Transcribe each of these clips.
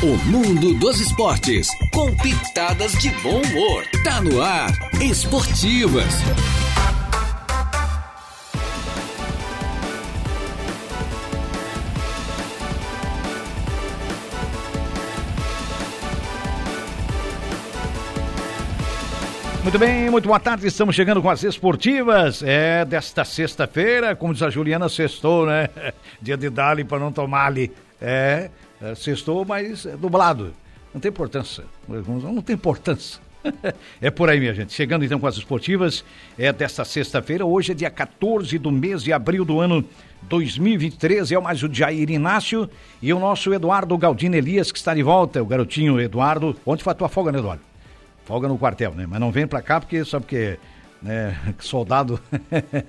O mundo dos esportes, com pitadas de bom humor. Tá no ar, Esportivas. Muito bem, muito boa tarde. Estamos chegando com as esportivas. É desta sexta-feira, como diz a Juliana, sextou, né? Dia de Dali para não tomar ali. É, é, sextou, mas é dublado. Não tem importância. Não tem importância. É por aí, minha gente. Chegando então com as esportivas, é desta sexta-feira. Hoje é dia 14 do mês de abril do ano 2023. É o mais o Jair Inácio e o nosso Eduardo Galdino Elias, que está de volta. O garotinho Eduardo. Onde foi a tua folga, né, Eduardo? Folga no quartel, né? Mas não vem pra cá porque só porque né, soldado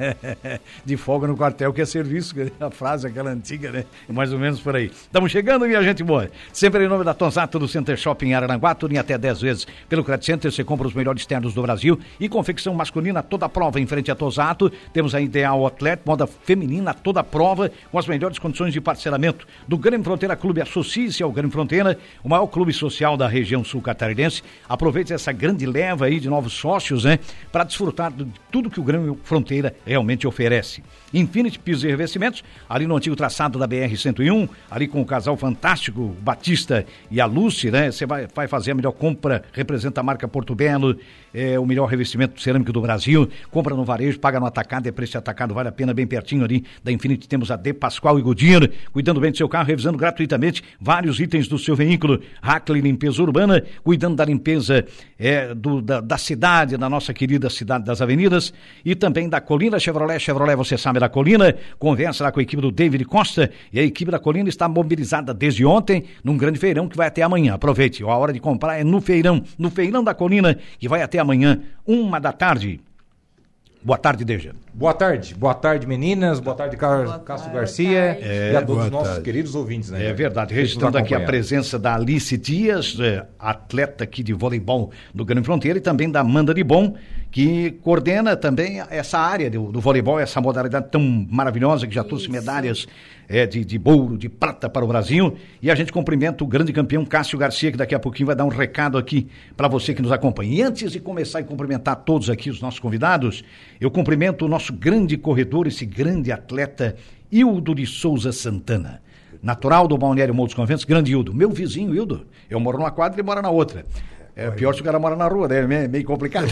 de folga no quartel que é serviço, a frase aquela antiga, né? Mais ou menos por aí. Estamos chegando, minha gente boa. Sempre em nome da Tonsato do Center Shopping Araranguá, tudo em até 10 vezes. Pelo Credit Center você compra os melhores ternos do Brasil e confecção masculina toda prova em frente a Tosato. Temos a Ideal Atleta, moda feminina toda prova com as melhores condições de parcelamento. Do Grande Fronteira Clube, associe-se ao Grande Fronteira, o maior clube social da região sul catarinense. Aproveite essa grande leva aí de novos sócios, né? Para desfrutar de tudo que o Grêmio Fronteira realmente oferece. Infinity Pisos e Revestimentos, ali no antigo traçado da BR-101, ali com o casal fantástico, Batista e a Lucy, né? Você vai, vai fazer a melhor compra, representa a marca Porto Belo, é o melhor revestimento cerâmico do Brasil. Compra no varejo, paga no atacado, é preço atacado, vale a pena, bem pertinho ali da Infinity. Temos a De Pascoal e Goodyear, cuidando bem do seu carro, revisando gratuitamente vários itens do seu veículo. Hackley Limpeza Urbana, cuidando da limpeza é, do, da, da cidade, da nossa querida cidade das avenidas e também da Colina Chevrolet. Chevrolet, você sabe, da Colina. Conversa lá com a equipe do David Costa e a equipe da Colina está mobilizada desde ontem num grande feirão que vai até amanhã. Aproveite, a hora de comprar é no feirão, no feirão da Colina, que vai até amanhã, uma da tarde. Boa tarde, Deja. Boa tarde, boa tarde meninas, boa tarde Car... Cássio Garcia É, e a todos os nossos tarde. queridos ouvintes, né? É verdade, registrando aqui a presença da Alice Dias, é, atleta aqui de voleibol do Grande Fronteira, e também da Amanda de Bom, que coordena também essa área do, do voleibol, essa modalidade tão maravilhosa que já trouxe medalhas é, de, de ouro, de prata para o Brasil. E a gente cumprimenta o grande campeão Cássio Garcia, que daqui a pouquinho vai dar um recado aqui para você que nos acompanha. E antes de começar a cumprimentar todos aqui, os nossos convidados, eu cumprimento o nosso grande corredor, esse grande atleta, Hildo de Souza Santana. Natural do Balneário dos Conventos, grande Hildo. Meu vizinho, Hildo. Eu moro numa quadra e ele mora na outra. É pior se o cara mora na rua, né? É meio- meio complicado.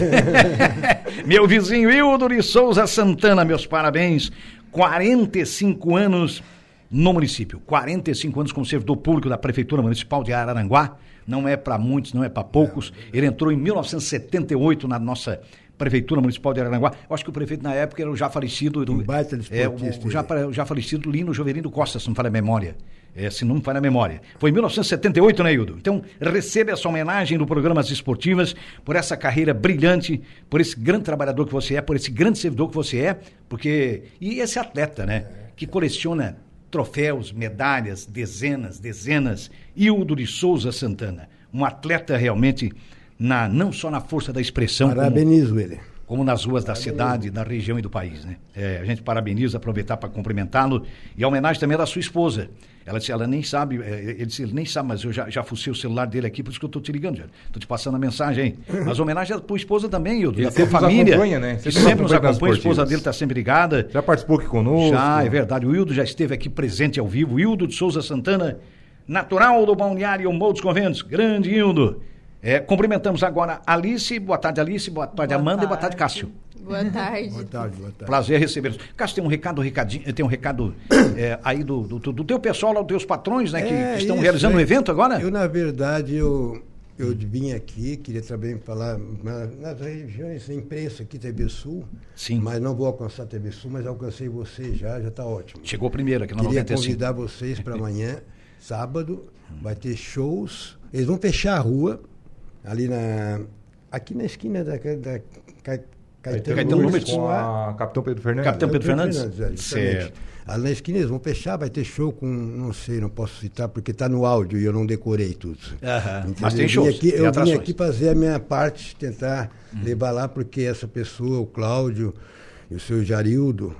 Meu vizinho Hildo de Souza Santana, meus parabéns. 45 anos no município. 45 anos como servidor público da Prefeitura Municipal de Araranguá. Não é para muitos, não é para poucos. Ele entrou em 1978 na nossa Prefeitura Municipal de Araranguá. Eu acho que o prefeito na época era o já falecido. Um baita é, o, já, o já falecido Lino Joverino Costa, se não falha a memória. É, se não me falha a memória. Foi em 1978, né, Hildo? Então, receba essa homenagem do programa As Esportivas por essa carreira brilhante, por esse grande trabalhador que você é, por esse grande servidor que você é, porque. E esse atleta, né? Que coleciona troféus, medalhas, dezenas, dezenas. Hildo de Souza Santana. Um atleta realmente, na, não só na força da expressão. como- Parabenizo ele. como nas ruas da cidade, da região e do país, né? É, a gente parabeniza, aproveitar para cumprimentá-lo e a homenagem também é da sua esposa. Ela disse, ela nem sabe, é, ele disse, ele nem sabe, mas eu já, já fucei o celular dele aqui, por isso que eu estou te ligando, já. Tô te passando a mensagem aí. Mas a homenagem é da tua esposa também, Hildo, Ele da tua sempre nos família. acompanha, né? Que Sempre nos sempre nos acompanha a esposa dele está sempre ligada. Já participou aqui conosco. Já, é verdade. O Hildo já esteve aqui presente ao vivo. Hildo de Souza Santana, natural do Balneário Morro dos Conventos. Grande Hildo. É, cumprimentamos agora a Alice. Boa tarde, Alice. Boa tarde, Amanda. E boa tarde, Cássio. Boa tarde. Boa tarde, boa tarde. Prazer recebê-los. Cássio, tem um recado, recadinho, tem um recado é, aí do, do, do teu pessoal, lá, dos teus patrões, né, que, É, que estão isso, realizando um é. evento agora? Eu, na verdade, eu, eu vim aqui, queria também falar na- nas regiões da imprensa aqui, TV Sul. Sim. Mas não vou alcançar a TV Sul, mas alcancei você já, já está ótimo. Chegou primeiro aqui na Queria 95. convidar vocês para amanhã, sábado, vai ter shows. Eles vão fechar a rua, ali na. Aqui na esquina da, da Ca- Caetano, Caetano com a- a Capitão Pedro Fernandes. Capitão Pedro Fernandes? é, justamente. Certo. Ali na esquina eles vão fechar, vai ter show com, não sei, não posso citar, porque está no áudio e eu não decorei tudo. Mas tem Eu vim shows, aqui- tem eu vim atrações. aqui fazer a minha parte, tentar levar lá, porque essa pessoa, o Cláudio e o seu Jarildo,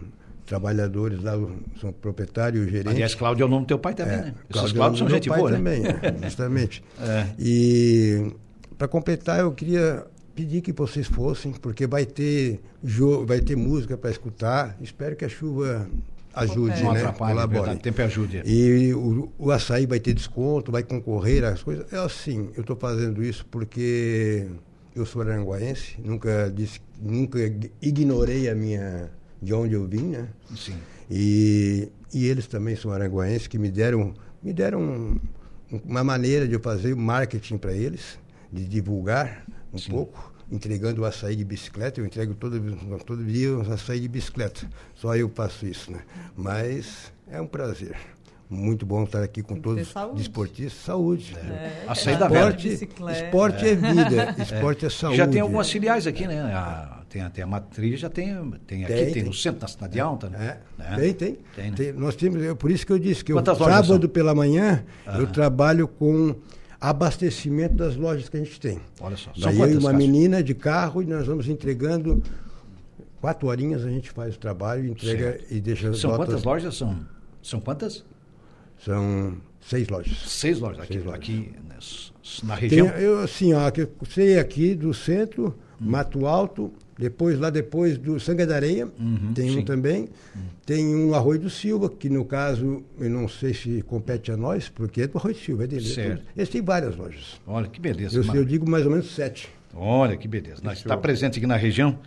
trabalhadores lá, são proprietário e gerente. Aliás, Cláudio é o nome do teu pai também, né? Esses Cláudio Cláudios são meu gente boa, né? também, é, justamente. É. E para completar, eu queria pedir que vocês fossem, porque vai ter jogo, vai ter música para escutar. Espero que a chuva ajude, Não né? atrapalha, é Colabore. verdade. O tempo ajude. E o, o açaí vai ter desconto, vai concorrer às coisas. É assim, eu estou fazendo isso porque eu sou aranguaense, nunca disse, nunca ignorei a minha de onde eu vim, né? Sim. E, e eles também são aranguaenses que me deram, me deram um- uma maneira de eu fazer marketing para eles, de divulgar um pouco, entregando o açaí de bicicleta. Eu entrego todo, todo dia o açaí de bicicleta. Só eu faço isso, né? Mas é um prazer. Muito bom estar aqui com todos os saúde. desportistas. Saúde. Açaí da. Esporte, Bicicleta. esporte é vida, esporte é, saúde. Já tem algumas filiais aqui, né? A, tem, a- tem a matriz, já tem, tem aqui, Tem, tem, tem. no centro da cidade alta, né? É, Né? Tem, tem. Tem, né? Tem, Nós temos, é por isso que eu disse que eu, Quantas sábado são? pela manhã eu trabalho com abastecimento das lojas que a gente tem. Olha só. São Daí eu e uma Cássio? menina de carro e nós vamos entregando quatro horinhas a gente faz o trabalho, entrega Certo. e deixa as São notas. quantas lojas? São, são quantas? São seis lojas. Seis lojas aqui, Seis lojas. aqui né, na Tem, região. eu assim, ó, eu sei aqui do centro, Mato Alto, depois lá depois do Sanga da Areia, tem sim. um também. Tem um Arroio do Silva, que no caso, eu não sei se compete a nós, porque é do Arroio do Silva, é dele. Certo. Eles têm várias lojas. Olha que beleza. Eu, eu digo mais ou menos sete. Olha que beleza. Está presente aqui na região.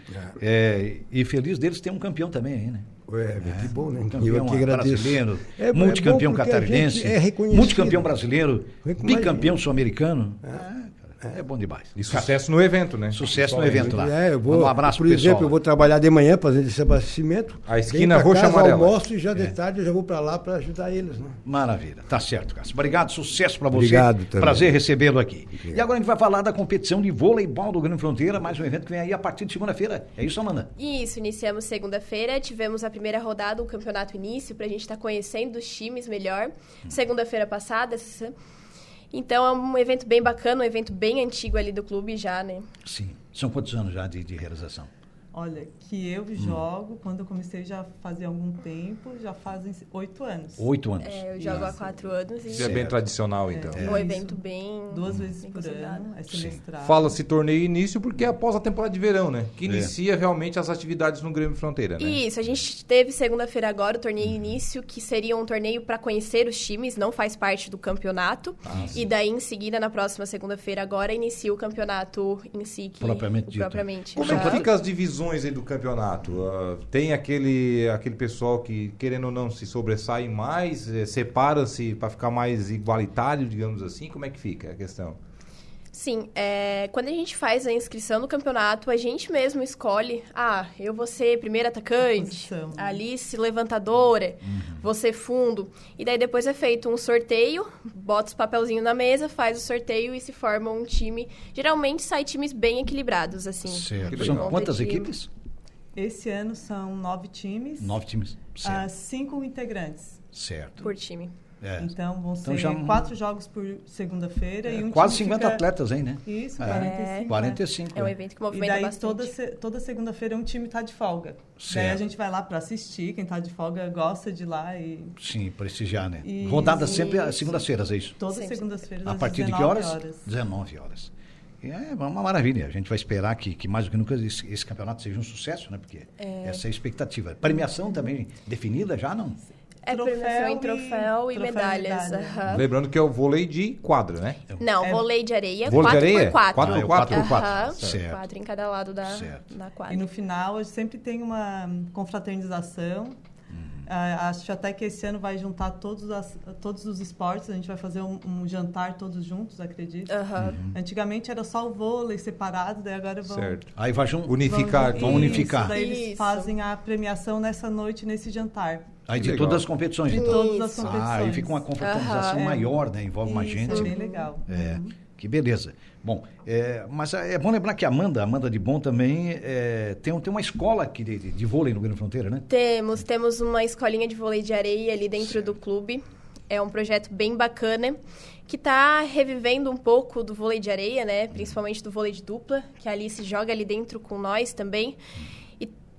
É, e feliz deles ter um campeão também aí, né? É, que bom, né? Campeão eu que agradeço. brasileiro, É- é multicampeão a catarinense, é reconhecido. multicampeão brasileiro, Reconhe- bicampeão sul-americano. É, cara, é bom demais. E sucesso no evento, né? Sucesso no evento lá. É, eu vou, Manda um abraço por exemplo, pessoal. eu vou trabalhar de manhã fazendo esse abastecimento. A esquina roxa casa, amarela. almoço e já de tarde eu já vou para lá para ajudar eles, né? Maravilha, tá certo, Cássio. Obrigado, sucesso para você. Obrigado também. Prazer recebê-lo aqui. E agora a gente vai falar da competição de voleibol do Grande Fronteira, mais um evento que vem aí a partir de segunda-feira. É isso, Amanda? Isso, iniciamos segunda-feira, tivemos a primeira rodada, o campeonato início, pra gente estar conhecendo os times melhor. Segunda-feira passada. essa- Então é um evento bem bacana, um evento bem antigo ali do clube já, né? Sim. São quantos anos já de, de realização? Olha, que eu Hum. jogo, quando eu comecei já fazia algum tempo, já fazem oito anos. Oito anos. É, eu jogo há quatro anos Isso é e bem tradicional, então. é um evento bem. Duas vezes bem por ano, é semestral. Fala-se torneio início porque é após a temporada de verão, né? Que É. inicia realmente as atividades no Grêmio Fronteira, né? Isso, a gente teve segunda-feira agora o torneio início, que seria um torneio para conhecer os times, não faz parte do campeonato. e daí, em seguida, na próxima segunda-feira agora, inicia o campeonato em si. Que, Propriamente o dito. Propriamente. Como é que fica as divisões aí do campeonato? Ah, tem aquele, aquele pessoal que, querendo ou não, se sobressai mais, eh, separa-se para ficar mais igualitário, digamos assim? Como é que fica a questão? Sim, é, quando a gente faz a inscrição no campeonato, a gente mesmo escolhe, ah, eu vou ser primeiro atacante? Alice levantadora, vou ser fundo. E daí depois é feito um sorteio, bota os papelzinhos na mesa, faz o sorteio e se forma um time. Geralmente sai times bem equilibrados, assim. Certo. São quantas equipes? Esse ano são nove times, Nove times. ah, Certo. cinco integrantes. certo. Por time. É. Então vão Então ser já- quatro jogos por segunda-feira e um Quase time 50 fica- atletas aí, né? Isso, É. 45. né? 45. É um é. evento que E movimenta daí bastante. toda, se- toda segunda-feira um time tá de folga. Certo. Daí a gente vai lá para assistir, quem tá de folga gosta de ir lá e Sim, prestigiar, né? Isso. Rodada sempre às segundas-feiras, é isso? todas segundas-feiras A partir de que 19 horas? 19 horas. E É uma maravilha. A gente vai esperar que, que mais do que nunca esse, esse campeonato seja um sucesso, né? Porque essa é a expectativa. Premiação também definida já, não? É Troféu premiação em e- troféu e, troféu e medalhas. medalha. aham. Lembrando que é o vôlei de quadra, né? Não, É- vôlei de areia, Vôlei de 4 areia? por 4 Quatro por quatro? Quatro por quatro. Aham, Certo. quatro em cada lado da, Certo. da quadra. E no final, a gente sempre tem uma confraternização. Uhum. Ah, acho até que esse ano vai juntar todos, as- todos os esportes. A gente vai fazer um, um jantar todos juntos, acredito. Aham. Uhum. Antigamente era só o vôlei separado, daí agora vão... Certo. Aí vai. Unificar. Vão unificar. Daí eles Isso. fazem a premiação nessa noite, nesse jantar. Aí de Legal. todas as competições. De então. todas as competições. Ah, aí fica uma confraternização é. maior, né? Envolve mais Isso, gente. É bem legal. É, que beleza. Bom, é, mas é bom lembrar que a Amanda, Amanda de Bom também, é, tem, tem uma escola aqui de, de, de vôlei no Grande Fronteira, né? Temos, temos uma escolinha de vôlei de areia ali dentro do clube. É um projeto bem bacana que está revivendo um pouco do vôlei de areia, né? Principalmente do vôlei de dupla, que a Alice joga ali dentro com nós também. E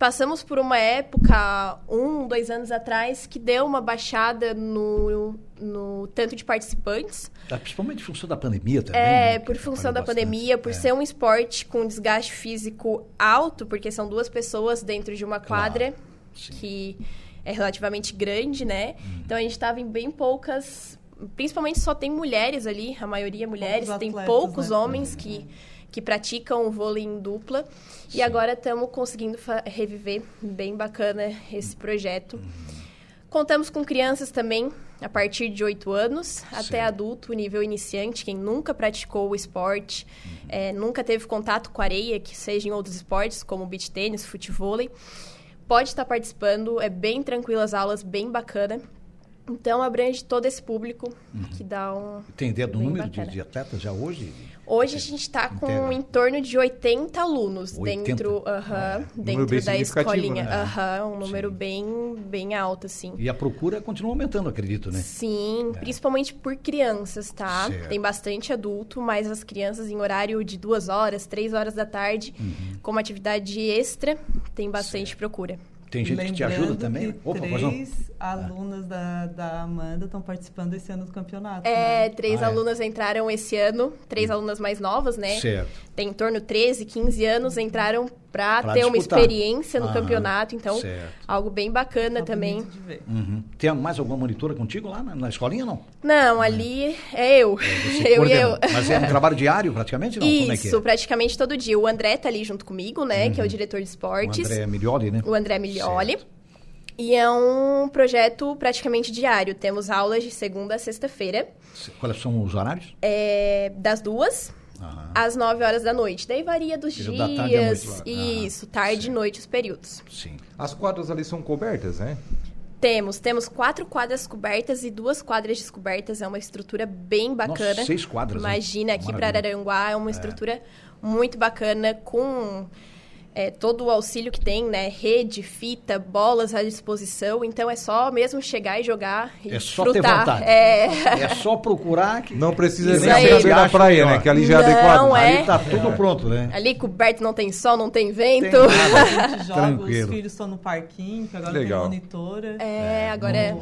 passamos por uma época, um, dois anos atrás, que deu uma baixada no, no tanto de participantes. Ah, Principalmente em função da pandemia também. É, né, por função da atrapalhou pandemia, por bastante. É. ser um esporte com desgaste físico alto, porque são duas pessoas dentro de uma quadra, sim. que é relativamente grande, né? Então a gente estava em bem poucas. Principalmente só tem mulheres ali, a maioria mulheres, tem atletas, poucos né? homens que, que praticam o vôlei em dupla. E agora estamos conseguindo reviver bem bacana esse projeto. Contamos com crianças também, a partir de 8 anos até Certo. adulto, nível iniciante, quem nunca praticou o esporte, eh, nunca teve contato com areia, que seja em outros esportes, como beach tênis, futevôlei, pode estar participando, é bem tranquilo as aulas, bem bacana. Então, abrange todo esse público, que dá um... Tem ideia do número de, de atletas já hoje? Hoje a gente está com Integra. em torno de 80 alunos 80? dentro, aham, Número dentro bem da escolinha. né? Aham, um número bem, bem alto, assim. E a procura continua aumentando, acredito, né? Sim, principalmente por crianças, tá? Certo. Tem bastante adulto, mas as crianças em horário de duas horas, três horas da tarde, Uhum. como atividade extra, tem bastante procura. Tem gente que te ajuda Lembrando também? Opa, pois não. três alunas da, da Amanda estão participando esse ano do campeonato. É, né? três Ah, é. alunas entraram esse ano, três alunas mais novas, né? Certo. Tem em torno de 13, 15 anos, entraram para Pra ter uma disputar. experiência no Aham, campeonato, então certo. algo bem bacana Tá também. bonito de ver. Uhum. Tem mais alguma monitora contigo lá na, na escolinha, não? Não, ali é eu. Você eu e eu. Mas é um trabalho diário, praticamente? Não? Como é que Isso, é? praticamente todo dia. O André tá ali junto comigo, né? Que é o diretor de O esportes. André Milioli, né? o André Miglioli. E é um projeto praticamente diário. Temos aulas de segunda a sexta-feira, Quais são os horários? é, das duas Aham. às 9 horas da noite. Daí varia dos Período da tarde e à dias. noite. Isso, tarde e noite os períodos. Sim. As quadras ali são cobertas, né? Temos, temos quatro quadras cobertas e duas quadras descobertas. É uma estrutura bem bacana. Nossa, seis quadras, hein? Imagina, aqui para Maravilha. Araranguá é uma estrutura muito bacana, com é, todo o auxílio que tem, né? Rede, fita, bolas à disposição. Então é só mesmo chegar e jogar e É só ter frutar. vontade. É, É só procurar que. Não precisa Isso nem aí. saber da praia, Acho né? Que ali já é Não, adequado. é. Ali tá tudo pronto, né? ali coberto não tem sol, não tem vento. Tem nada. A gente joga, Tranquilo. os filhos estão no parquinho, que agora Legal. tem monitora. É, agora é.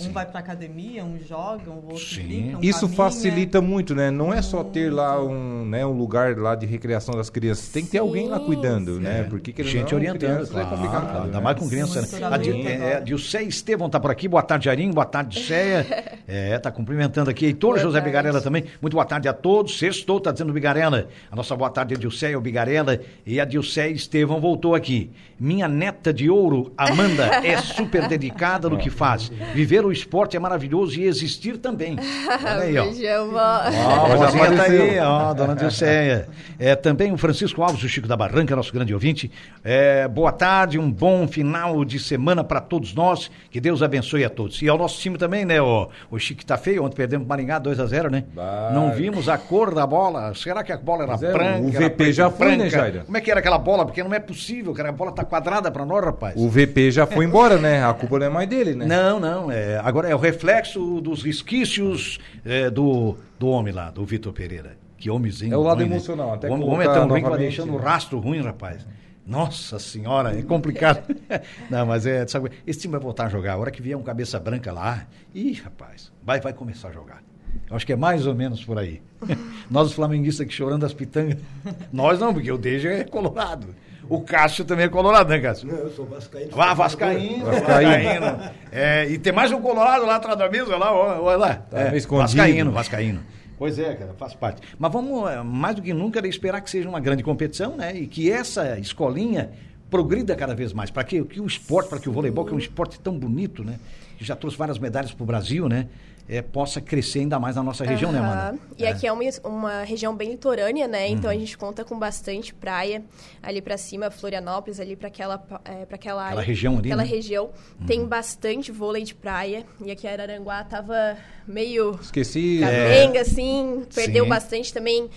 Um, um vai pra academia, um joga, um outro Sim. fica, um Isso caminha. facilita muito, né? Não é só ter lá um, né, um lugar lá de recreação das crianças. Tem que ter alguém lá Sim, cuidando, né? É. Porque querendo Gente não, orientando, crianças claro, é complicado. ainda né? mais com criança. Né? A Dil- é. Dilceia Estevão tá por aqui, boa tarde, Jairinho, boa tarde, Ceia. É, tá cumprimentando aqui. Heitor Boa José tarde. Bigarella também, muito boa tarde a todos. Sextou, tá dizendo Bigarella. A nossa boa tarde é Dilceia, o Bigarella. E a Dilceia Estevão voltou aqui. Minha neta de ouro, Amanda, é super dedicada no que faz. Viver o esporte é maravilhoso e existir também. Olha aí, ó. Beijão, vó. Ó, a vozinha tá aí, ó, dona Dilceia. É, também o Francisco Alves, o Chico da Barranca, nosso grande ouvinte. É, boa tarde, um bom final de semana para todos nós. Que Deus abençoe a todos. E ao nosso time também, né? O, o Chico tá feio, ontem perdemos para Maringá 2 a 0 né? Bah. Não vimos a cor da bola. Será que a bola era é, branca? o VP preta já foi, né, branca? Jair? Como é que era aquela bola? Porque não é possível, cara. A bola tá quadrada para nós, rapaz. O VP já foi embora, né? A culpa não é mais dele, né? Não, não. É, agora é o reflexo dos resquícios é, do, do homem lá, do Vitor Pereira. Que homemzinho. É o lado ruim, né? emocional, até o homem, homem é tão ruim que vai deixando o né? rastro ruim, rapaz. Nossa senhora, é complicado. não, mas é, sabe, esse time vai voltar a jogar. A hora que vier um cabeça branca lá, ih, rapaz, vai, vai começar a jogar. Eu acho que é mais ou menos por aí. Nós, os flamenguistas aqui chorando as pitangas. Nós não, porque o Deja é colorado. O Cássio também é colorado, né, Cássio? Não, eu sou vascaíno. Vá, Vascaíno, Vascaíno. Vascaíno. É, e tem mais um colorado lá atrás da mesa, lá, olha lá. Tá É, escondido. Vascaíno, Vascaíno. Pois é, cara, faz parte. Mas vamos, é, mais do que nunca, esperar que seja uma grande competição, né? E que essa escolinha progrida cada vez mais. Para que, que o esporte, para que o voleibol, que é um esporte tão bonito, né? Que já trouxe várias medalhas para o Brasil, né? É, possa crescer ainda mais na nossa região, né, Aham. Amanda? E aqui é uma, uma região bem litorânea, né? Então Uhum. a gente conta com bastante praia ali pra cima, Florianópolis, ali pra aquela, é, pra aquela área. Aquela região ali, Aquela né? Uhum. região. Tem bastante vôlei de praia. E aqui Araranguá tava meio Esqueci. capenga, assim. Perdeu Sim. bastante também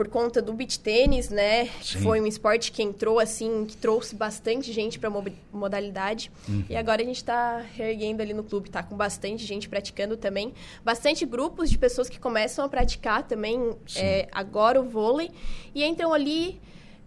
por conta do beach tênis, né? Sim. Foi um esporte que entrou, assim, que trouxe bastante gente mo- modalidade. Uhum. E agora a gente tá reerguendo ali no clube, tá com bastante gente praticando também. Bastante grupos de pessoas que começam a praticar também é, agora o vôlei. E entram ali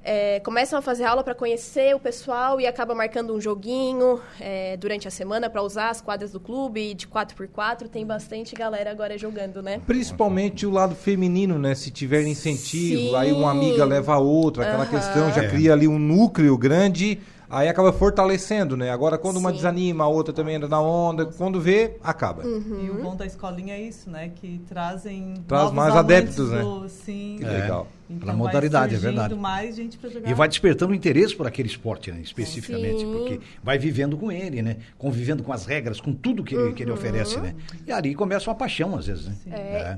é, começam a fazer aula para conhecer o pessoal e acaba marcando um joguinho é, durante a semana para usar as quadras do clube de 4x4. Tem bastante galera agora jogando, né? Principalmente o lado feminino, né? Se tiver incentivo, Sim. aí uma amiga leva a outra, aquela Aham. questão já É. cria ali um núcleo grande, aí acaba fortalecendo, né? Agora quando uma Sim. desanima, a outra também anda na onda, quando vê, acaba. Uhum. E o bom da escolinha é isso, né? Que trazem Traz novos mais adeptos, né? do- Sim. Que É. legal. Então modalidade, é verdade. mais gente pra jogar. E vai despertando interesse por aquele esporte, né? Especificamente, Sim. porque vai vivendo com ele, né? Convivendo com as regras, com tudo que ele, que ele oferece, né? E ali começa uma paixão, às vezes, né? É.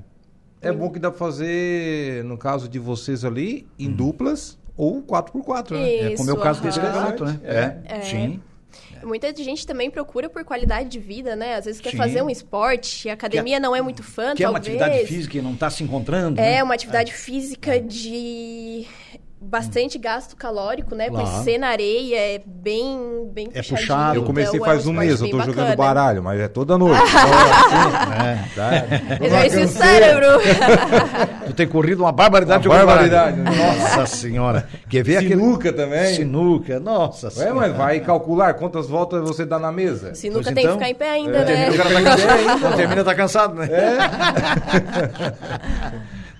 É bom que dá pra fazer, no caso de vocês ali, em duplas ou 4x4, né? É como é o Isso, caso desse campeonato, né? É. É, sim. Muita gente também procura por qualidade de vida, né? Às vezes quer Sim. fazer um esporte, a academia não é muito fã, Que é uma talvez. atividade física e não está se encontrando. É né? uma atividade física de bastante gasto calórico, né? Claro. Por ser na areia, é bem, bem É puxado. Eu comecei então faz é um esporte mês, eu tô jogando bacana. baralho, mas é toda noite. É. tá? Exercício o cérebro. Tem corrido uma barbaridade. Uma barbaridade, baralho. Nossa senhora. Quer ver Sinuca aquele... também. Sinuca, nossa Ué, senhora. mas vai calcular quantas voltas você dá na mesa? Sinuca Pois tem então, que ficar em pé ainda, é, né? O cara tá termina, tá cansado, né? É.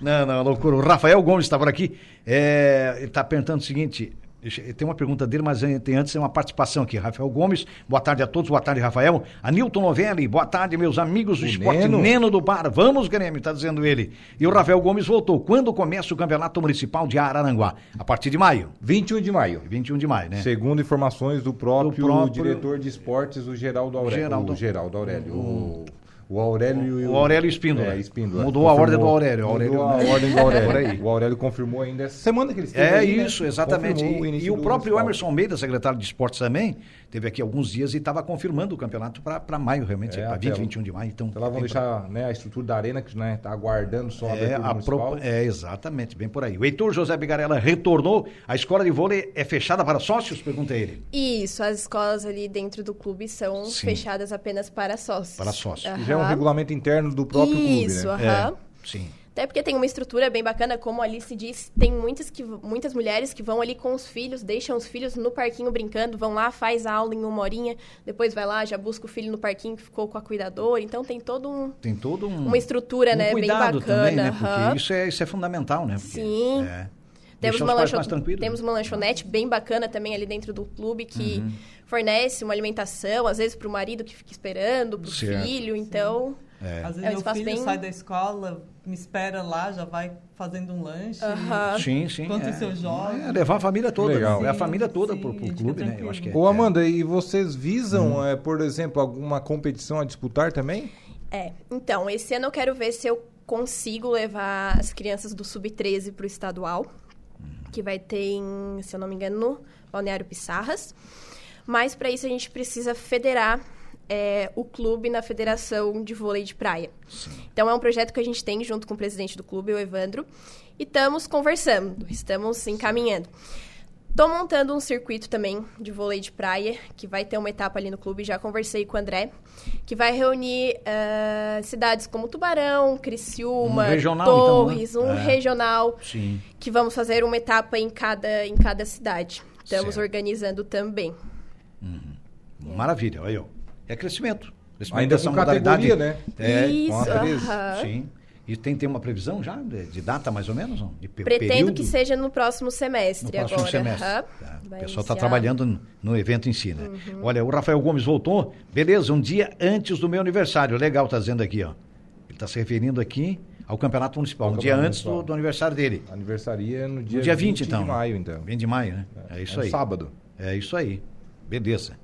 não, não, loucura. O Rafael Gomes está por aqui. É, ele está perguntando o seguinte. Deixa- Tem uma pergunta dele, mas eh, tem antes uma participação aqui. Rafael Gomes, boa tarde a todos, boa tarde, Rafael. Anilton Novelli, boa tarde, meus amigos do O esporte Neno. Neno do Bar. Vamos, Grêmio, está dizendo ele. E o Rafael Gomes voltou. Quando começa o Campeonato Municipal de Araranguá? A partir de maio. 21 de maio. 21 de maio, né? Segundo informações do próprio, Do próprio- diretor de esportes, o Geraldo Aurélio. Geraldo- O Geraldo Aurélio. O, o Aurélio e O Aurélio Espíndola. É, Espíndola. Mudou a ordem do Aurélio. Mudou Aurélio- a ordem do Aurélio. Por aí. O Aurélio confirmou ainda essa semana que ele esteve É aí, né? isso, exatamente. Confirmou E, início e o próprio municipal. Emerson Almeida, secretário de esportes também, teve aqui alguns dias e estava confirmando o campeonato para maio, realmente, É, para até 20, lá. 21 de maio. Então, Então lá vão deixar né, a estrutura da arena, que né, tá aguardando só a É, a pro- é, exatamente, bem por aí. O Heitor José Bigarella retornou. A escola de vôlei é fechada para sócios? Pergunta ele. Isso, as escolas ali dentro do clube são Sim. fechadas apenas para sócios. Para sócios. Já é um regulamento interno do próprio clube, Isso, né? aham. É, sim. Até porque tem uma estrutura bem bacana, como ali se diz, tem muitas, que, muitas mulheres que vão ali com os filhos, deixam os filhos no parquinho brincando, vão lá, faz a aula em uma horinha, depois vai lá, já busca o filho no parquinho que ficou com a cuidadora. Então tem todo um, Tem todo um, uma estrutura, um né, bem bacana. também, né? Porque aham. isso é, isso é fundamental, né? Porque, Sim. É, Temos uma, lancho- temos uma lanchonete bem bacana também ali dentro do clube que Uhum. fornece uma alimentação, às vezes para o marido que fica esperando, para o filho. Então, É. Às vezes É um meu filho bem- sai da escola, me espera lá, já vai fazendo um lanche. aham. Sim, sim. Enquanto é. isso eu jogo. É, levar a família toda. Legal. né? É a Sim, família toda sim, pro, a pro gente clube, né? Eu acho que é. Ô Amanda, e vocês visam, é, por exemplo, alguma competição a disputar também? É, então, esse ano eu quero ver se eu consigo levar as crianças do Sub-13 para o estadual, que vai ter, em, se eu não me engano, no Balneário Pissarras. Mas para isso a gente precisa federar é, o clube na Federação de Vôlei de Praia. Então é um projeto que a gente tem junto com o presidente do clube, o Evandro, e estamos conversando, estamos encaminhando. Tô montando um circuito também de vôlei de praia, que vai ter uma etapa ali no clube, já conversei com o André, que vai reunir ah, cidades como Tubarão, Criciúma, Um regional, então, né? Torres, um É. regional, Sim. que vamos fazer uma etapa em cada, em cada cidade. Estamos Certo. organizando também. Maravilha, aí, ó. É crescimento. crescimento Ainda dessa categoria, modalidade. né? É, Isso, com a 13. aham. sim. E tem, tem uma previsão já de, de data, mais ou menos? Não? De Pretendo período? que seja no próximo no semestre próximo agora. semestre. aham. Tá. O pessoal está trabalhando no, no evento em si, né? Uhum. Olha, o Rafael Gomes voltou. Beleza, um dia antes do meu aniversário. Legal, tá dizendo aqui, ó. Ele está se referindo aqui ao Campeonato Municipal. Ao um dia Campeonato antes do, Municipal. do aniversário dele. Aniversaria no dia, No dia 20, então. de maio, então. 20 de maio, né? É, isso um aí. sábado. É isso aí. Beleza.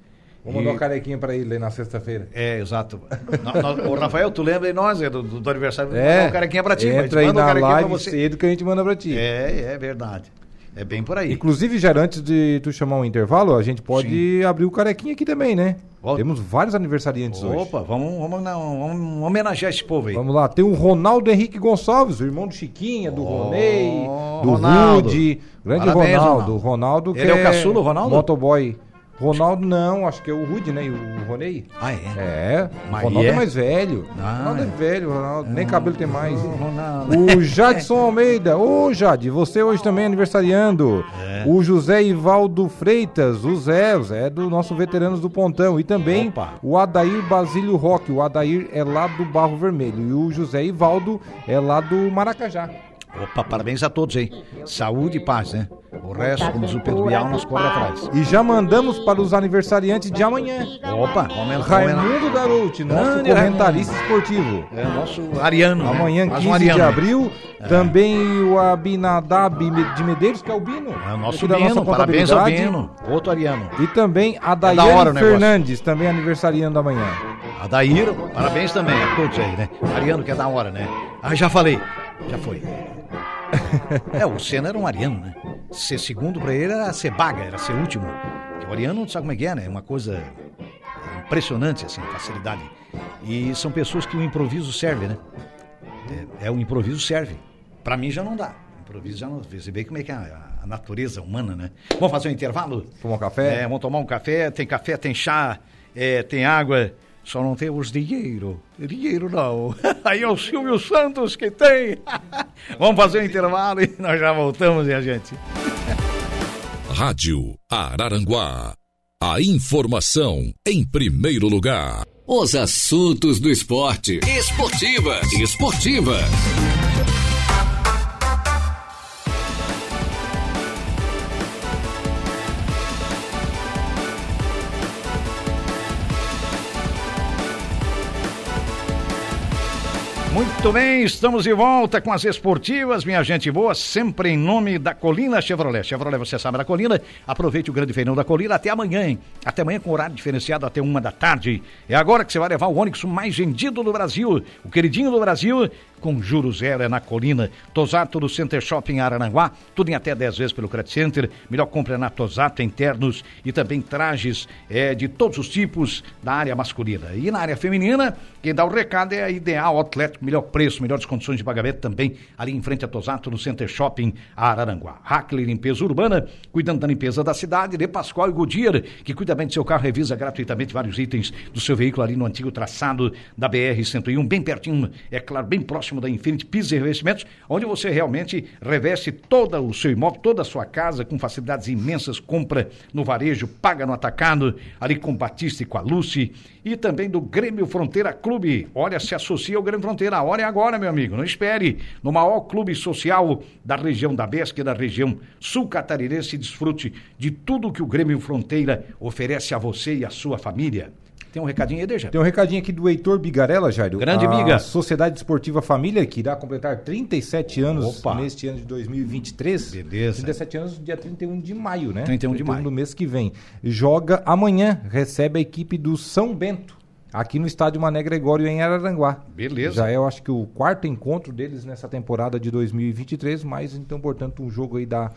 Vou mandar E- uma carequinha pra ele aí na sexta-feira. É, exato. Ô, Rafael, tu lembra de nós, é, do, do aniversário? É, mandar um carequinha pra ti. entra aí um na live cedo que a gente manda pra ti. É, é verdade. É bem por aí. Inclusive, já antes de tu chamar um intervalo, a gente pode abrir o carequinha aqui também, né? Ó. Temos vários aniversariantes hoje. Opa, vamos, vamos, vamos homenagear esse povo aí. Vamos lá, tem o Ronaldo Henrique Gonçalves, o irmão do Chiquinha, do Ó, Ronei, do Ronaldo. Rude. Grande Parabéns, Ronaldo. Ronaldo. Ronaldo Ele é o caçula, o Ronaldo? Motoboy Ronaldo não, acho que é o Rude, né? E o Ronei. Ah, é? É, Mas o Ronaldo é? é? mais velho. Ah, Ronaldo é, velho, Ronaldo. Nem cabelo tem mais. Ronaldo. O Jadson Almeida. Ô, Jade, você hoje também é aniversariando. É. O José Ivaldo Freitas. O Zé, o Zé é do nosso Veteranos do Pontão. E também Opa. o Adair Basílio Roque. O Adair é lá do Barro Vermelho. E o José Ivaldo é lá do Maracajá. Opa, parabéns a todos aí. Saúde e paz, né? O resto, como diz o Pedro Bial, nós corre atrás. E já mandamos para os aniversariantes de amanhã. Opa, vamos Raimundo Daruti, nosso Grande comentarista esportivo. É nosso Ariano. né? Amanhã, Mais 15 um Ariano, de né? abril, também o Abinadab de Medeiros, que é o Bino. É o nosso Bino, nossa parabéns ao. Bino. Outro Ariano. E também a É hora Daiane negócio. Fernandes, também aniversariando amanhã. A Daíra, parabéns também a todos aí, né? Ariano que é da hora, né? Ah, já falei. Já foi. É, o Senna era um Ariano, né? Ser segundo pra ele era ser baga, era ser último. Porque o Ariano, sabe como é que é, né? É uma coisa impressionante, assim, facilidade. E são pessoas que o improviso serve, né? É, é, o improviso serve. Pra mim já não dá. O improviso já não. Você vê como é que é a, a natureza humana, né? Vamos fazer um intervalo? Tomar um café? É, vamos tomar um café. Tem café, tem chá, é, tem água. Só não temos dinheiro. Dinheiro não. Aí é o Silvio Santos que tem. vamos fazer um intervalo e nós já voltamos, minha gente. Rádio Araranguá. A informação em primeiro lugar. Os assuntos do esporte. Esportivas. Esportivas. Muito bem, estamos de volta com as esportivas, minha gente boa, sempre em nome da Colina Chevrolet. Chevrolet, você sabe da Colina, aproveite o grande feirão da Colina até amanhã, hein? Até amanhã com horário diferenciado até uma da tarde. É agora que você vai levar o Onix mais vendido do Brasil, o queridinho do Brasil, com juros zero é na Colina. Tosato do Center Shopping Araranguá, tudo em até 10 vezes pelo Credit Center. Melhor compra na Tosato, internos e também trajes é, de todos os tipos da área masculina. E na área feminina, quem dá o recado é a Ideal Outlet, melhor preço, melhores condições de pagamento também ali em frente a Tosato no Center Shopping Araranguá. Hackler Limpeza Urbana, cuidando da limpeza da cidade. De Pascoal e Goodyear, que cuida bem do seu carro, revisa gratuitamente vários itens do seu veículo ali no antigo traçado da BR-101, bem pertinho, é claro, bem próximo da Infinity Pisos e Revestimentos, onde você realmente reveste todo o seu imóvel, toda a sua casa com facilidades imensas, compra no varejo, paga no atacado, ali com Batista e com a Lucy, e também do Grêmio Fronteira Clube. Olha, se associa ao Grêmio Fronteira, a hora é agora, meu amigo, não espere. No maior clube social da região da Besca e da região sul catarinense, desfrute de tudo que o Grêmio Fronteira oferece a você e a sua família. Tem um recadinho aí, Deja? Tem um recadinho aqui do Heitor Bigarella, Jairo. Grande a Biga. Sociedade Esportiva Família, que irá completar 37 anos Opa. neste ano de 2023. Beleza. 37 anos, dia 31 de maio, né? 31 de maio. do mês que vem. Joga amanhã, recebe a equipe do São Bento, aqui no estádio Mané Gregório, em Araranguá. Beleza. Já é, eu acho que, o quarto encontro deles nessa temporada de 2023, mas então, portanto, um jogo aí da.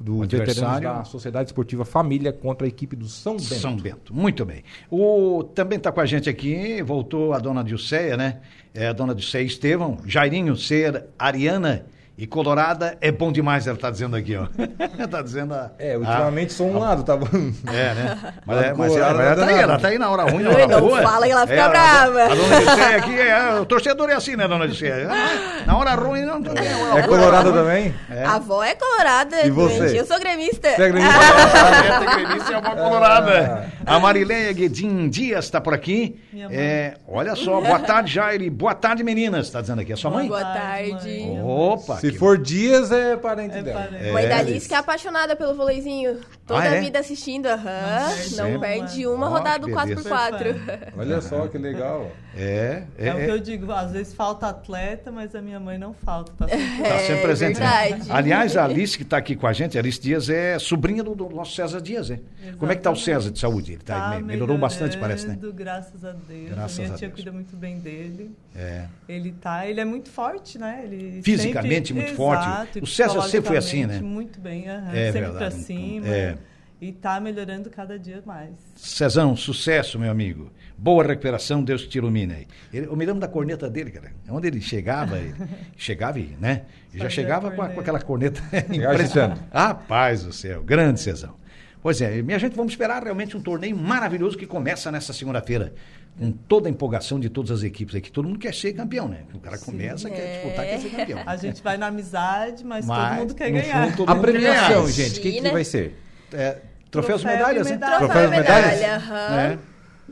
Do veteranos adversário. da Sociedade Esportiva Família contra a equipe do São Bento. São Bento. Muito bem. O, também está com a gente aqui, voltou a dona Dilceia, né? É a dona Dilceia Estevão. Jairinho ser Ariana e Colorada é bom demais, ela está dizendo aqui, ó. tá dizendo a. É, ultimamente só um lado, tá bom? a- é, né? Mas, A é, mas, mas ela tá aí, ela tá aí na hora ruim, na hora não boa. fala que ela fica É, a- brava. A, dona Dilceia aqui, é, o torcedor é assim, né, dona Dilceia? Ah, Na hora ruim, não. não É colorada também? A avó é colorada, E você? gente. Eu sou gremista. Você é gremista? Ah, é, gremista é a avó colorada. A Marileia Guedin Dias está por aqui. Minha mãe. É, olha só, boa tarde, Jair. Boa tarde, meninas. Está dizendo aqui, é sua mãe? Boa tarde. Opa. Se que- for dias, é parente É dela. parente. Mãe da É, Alice que é apaixonada pelo voleizinho. Toda Ah, é? a vida assistindo, aham. perde Não perde uma Ó, rodada do que 4x4. Olha só que legal. É, é, É, o que é, eu digo, às vezes falta atleta, mas a minha mãe não falta. Tá sempre tá sempre É presente. né? verdade. Aliás, a Alice que está aqui com a gente, a Alice Dias é sobrinha do, do nosso César Dias, hein? Como é que tá o César de saúde? Ele tá, Tá me- melhorou bastante, parece, né? Graças a Deus. Graças a minha a tia Deus. cuida muito bem dele. É. Ele tá, ele é muito forte, né? Ele Fisicamente sempre- muito forte. Exato, e O César sempre foi assim, né? Muito bem, aham, É sempre verdade, pra então, cima. é. E tá melhorando cada dia mais. Cezão, sucesso, meu amigo. Boa recuperação, Deus te ilumine aí. Ele- eu me lembro da corneta dele, cara. Onde ele chegava, ele chegava, e, né? E já chegava com, a- corneta. com aquela corneta agitando. Rapaz do céu, grande Cezão. Pois é, minha gente, vamos esperar realmente um torneio maravilhoso que começa nessa segunda-feira. Com toda a empolgação de todas as equipes aqui. Todo mundo quer ser campeão, né? O cara começa, quer disputar, quer ser campeão. A gente vai na amizade, mas, Mas, todo mundo quer ganhar. fundo, todo A premiação, gente, o que, que Imagina. vai ser? É, troféus Troféu e medalhas, né? medalha. Troféu e Troféu e medalhas? medalha, aham. É.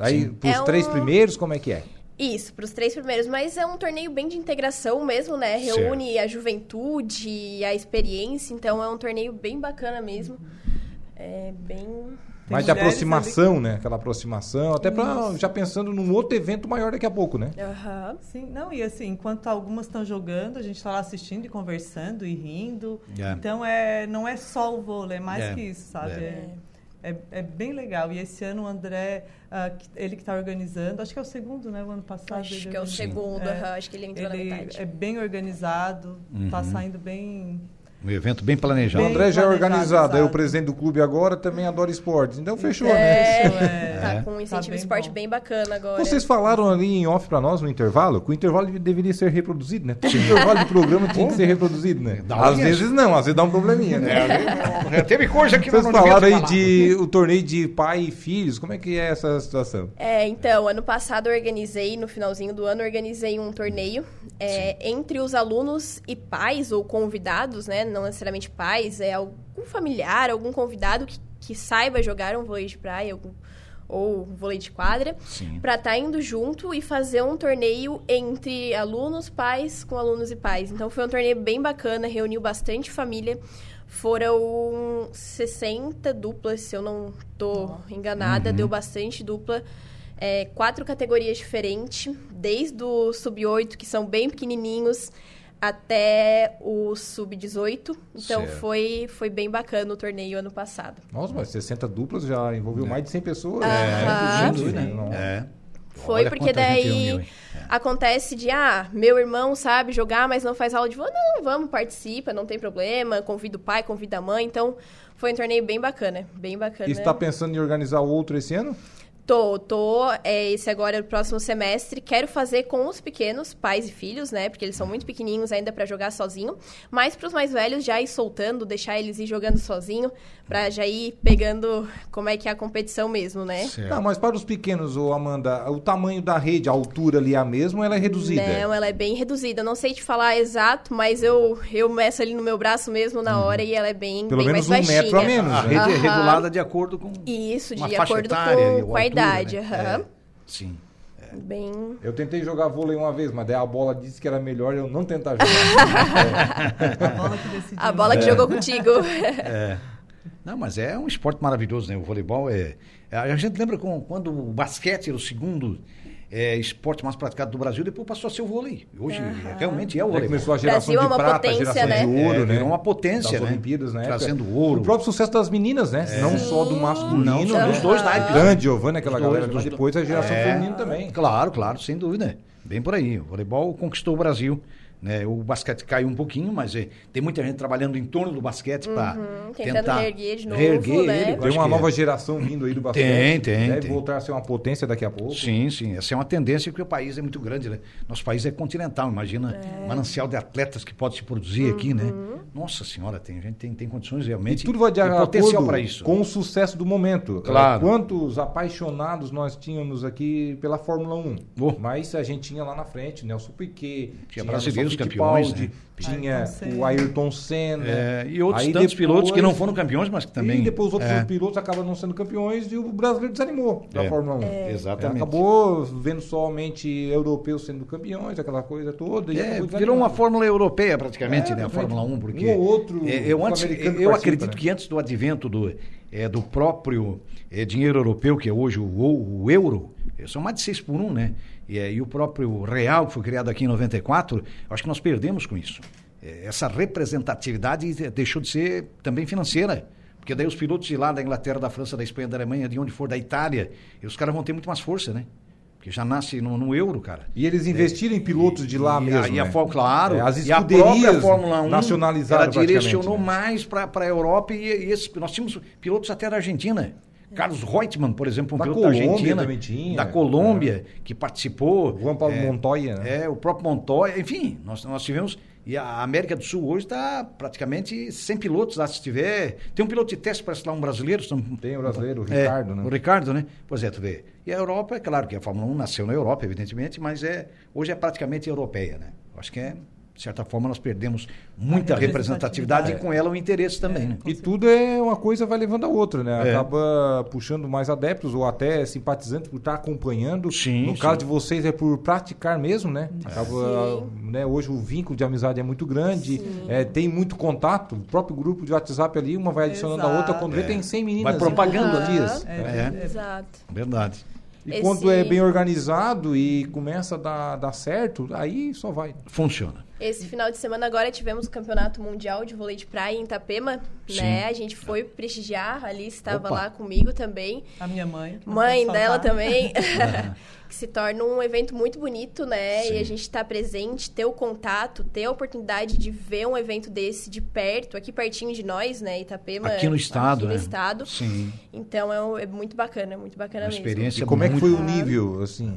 Aí, pros É três um- primeiros, como é que é? Isso, para os três primeiros, mas é um torneio bem de integração mesmo, né? Reúne a juventude, a experiência, então é um torneio bem bacana mesmo. É bem. Mais de aproximação, né? Aquela aproximação, até pra, já pensando num outro evento maior daqui a pouco, né? Aham. Sim, não, e assim, enquanto algumas estão jogando, a gente está lá assistindo e conversando e rindo. É. Então, é, não é só o vôlei, é mais É, que isso, sabe? é. É, é, é bem legal. E esse ano o André, que- ele que está organizando, acho que é o segundo, né? O ano passado. Acho ele que é o segundo, É. aham, acho que ele entrou na Ele metade. é bem organizado, está Uhum. saindo bem. Um evento bem O planejado. Bem André já é organizado, aí o presidente do clube agora também adora esportes. Então fechou, né? É, É. tá com um Tá incentivo bem esporte bom. bem bacana agora. Vocês falaram ali em off pra nós no intervalo que o intervalo deveria ser reproduzido, né? Todo intervalo de programa tinha que ser reproduzido, né? Dá Às vezes não, às vezes dá um probleminha, né? É, teve coisa que Vocês não falaram aí falar. de o torneio de pai e filhos, como é que é essa situação? É, então, ano passado eu organizei, no finalzinho do ano, organizei um torneio é, entre os alunos e pais ou convidados, né? Não necessariamente pais, é algum familiar, algum convidado que, que saiba jogar um vôlei de praia algum- ou um vôlei de quadra, pra estar indo junto e fazer um torneio entre alunos, pais, com alunos e pais. Então foi um torneio bem bacana, reuniu bastante família. Foram 60 duplas, se eu não tô enganada, deu bastante dupla. É, quatro categorias diferentes, desde o sub-8, que são bem pequenininhos, até o sub-18. Então Certo. foi, foi bem bacana o torneio ano passado. Nossa, mas 60 duplas já envolveu mais de 100 pessoas. É, gente, né? Não- É. Foi Olha porque daí reuniu, hein? acontece de, ah, meu irmão sabe jogar, mas não faz aula de vôlei. Não, vamos, participa, não tem problema. Convida o pai, convida a mãe. Então, foi um torneio bem bacana, bem bacana. E você tá pensando em organizar outro esse ano? Tô, tô. É, esse agora é o próximo semestre. Quero fazer com os pequenos, pais e filhos, né? Porque eles são muito pequenininhos ainda pra jogar sozinho. Mas pros mais velhos, já ir soltando, deixar eles ir jogando sozinho, pra já ir pegando como é que é a competição mesmo, né? Certo. Tá, mas para os pequenos, ô Amanda, o tamanho da rede, a altura ali é a mesma ou ela é reduzida? Não, ela é bem reduzida. Não sei te falar exato, mas eu, eu meço ali no meu braço mesmo na hora e ela é bem, Pelo bem menos um mais baixinha. metro a menos, A né? rede é Aham. regulada de acordo com Isso, de acordo etária, com, com a altura, idade. né? aham. É, sim. Bem. Eu tentei jogar vôlei uma vez, mas daí a bola disse que era melhor eu não tentar jogar. A bola que decidiu. A bola que jogou contigo. Não, mas é um esporte maravilhoso, né? O voleibol é. é- A gente lembra com- quando o basquete era o segundo é, esporte mais praticado do Brasil, depois passou a ser o vôlei. Hoje é, realmente é o Daí voleibol. começou a geração Brasil é de uma prata, potência, geração né? de ouro, É, né? virou uma potência, das né? Olimpíadas, né? Trazendo ouro. O próprio sucesso das meninas, né? Não só do masculino, Não, né? dos dois naipes. Grande, Giovanni, aquela dois, galera, dos mas depois a geração É. feminina também. Claro, claro, sem dúvida. Bem por aí. O voleibol conquistou o Brasil. Né? O basquete caiu um pouquinho, mas é, tem muita gente trabalhando em torno do basquete para Uhum, tentando tentar reerguer de novo, reerguer né? ele. Tem uma que nova é. geração vindo aí do basquete. Tem, tem, Deve tem. voltar a ser uma potência daqui a pouco. Sim, sim. Essa é uma tendência porque o país é muito grande, né? Nosso país é continental, imagina É. manancial de atletas que pode se produzir aqui, né? Nossa senhora, tem gente tem, tem condições E realmente. tudo vai de potencial acordo para isso. com o sucesso do momento. Claro. Eh, Quantos apaixonados nós tínhamos aqui pela Fórmula 1. Oh. Mas a gente tinha lá na frente Nelson Piquet, Tinha Nelson brasileiros campeões, né? tinha Ayrton o Ayrton Senna. É, e outros Aí tantos depois- pilotos que não foram campeões, mas que também. E depois os outros é, pilotos acabam não sendo campeões e o brasileiro desanimou da É. Fórmula 1. É. Exatamente. Acabou vendo somente europeus sendo campeões, aquela coisa toda. e É, virou uma. Fórmula Europeia praticamente, É, né? A. Fórmula 1, porque. Um ou outro é, eu antes, eu acredito né? que antes do advento do, é, do próprio é, dinheiro europeu, que é hoje o, o, o euro, é, são mais de 6 por 1, né? E, é, e o próprio real, que foi criado aqui em 94, eu acho que nós perdemos com isso. É, essa representatividade deixou de ser também financeira. Porque daí os pilotos de lá da Inglaterra, da França, da Espanha, da Alemanha, de onde for, da Itália, os caras vão ter muito mais força, né? Porque já nasce no, no euro, cara. E eles investiram em pilotos de lá e, mesmo. a, e a né? Fórmula, claro, É, as e a própria Fórmula 1 nacionalizaram ela direcionou né? mais para a Europa e, e esse- nós tínhamos pilotos até da Argentina. Carlos Reutemann, por exemplo, um Da piloto Colômbia da Argentina, tinha, da Colômbia, que participou. Juan Paulo é, Montoya, né? É, o próprio Montoya, enfim, nós, nós tivemos E a América do Sul hoje está praticamente sem pilotos lá, se tiver. Tem um piloto de teste, parece lá um brasileiro. Tem o brasileiro, o É, Ricardo, né? O Ricardo, né? Pois é, tu vê. E a Europa, é claro que a Fórmula 1 nasceu na Europa, evidentemente, mas é, hoje é praticamente europeia, né? Acho que é, de certa forma, nós perdemos muita representatividade e com ela o interesse também, né? E tudo é uma coisa vai levando a outra, né? É. Acaba puxando mais adeptos ou até simpatizantes por estar acompanhando. Sim, no sim. caso de vocês é por praticar mesmo, né? Acaba, né? Hoje o vínculo de amizade é muito grande, é, tem muito contato. O próprio grupo de WhatsApp ali, uma vai adicionando a outra. Exato. Quando vê, tem 100 meninas. Vai propagando dias. É, É. Exato. Verdade. E Esse- quando é bem organizado e começa a dar, dar certo, aí só vai. Funciona. Esse final de semana agora tivemos o Campeonato Mundial de Vôlei de Praia em Itapema, Sim. né? A gente foi prestigiar, a Alice estava Opa. lá comigo também. A minha mãe. Mãe dela também. que se torna um evento muito bonito, né? Sim. E a gente estar presente, ter o contato, ter a oportunidade de ver um evento desse de perto, aqui pertinho de nós, né? Itapema. Aqui no estado, Aqui no né? estado. Sim. Então é, um- é muito bacana, muito bacana Uma mesmo. experiência E como é que foi o nível, assim?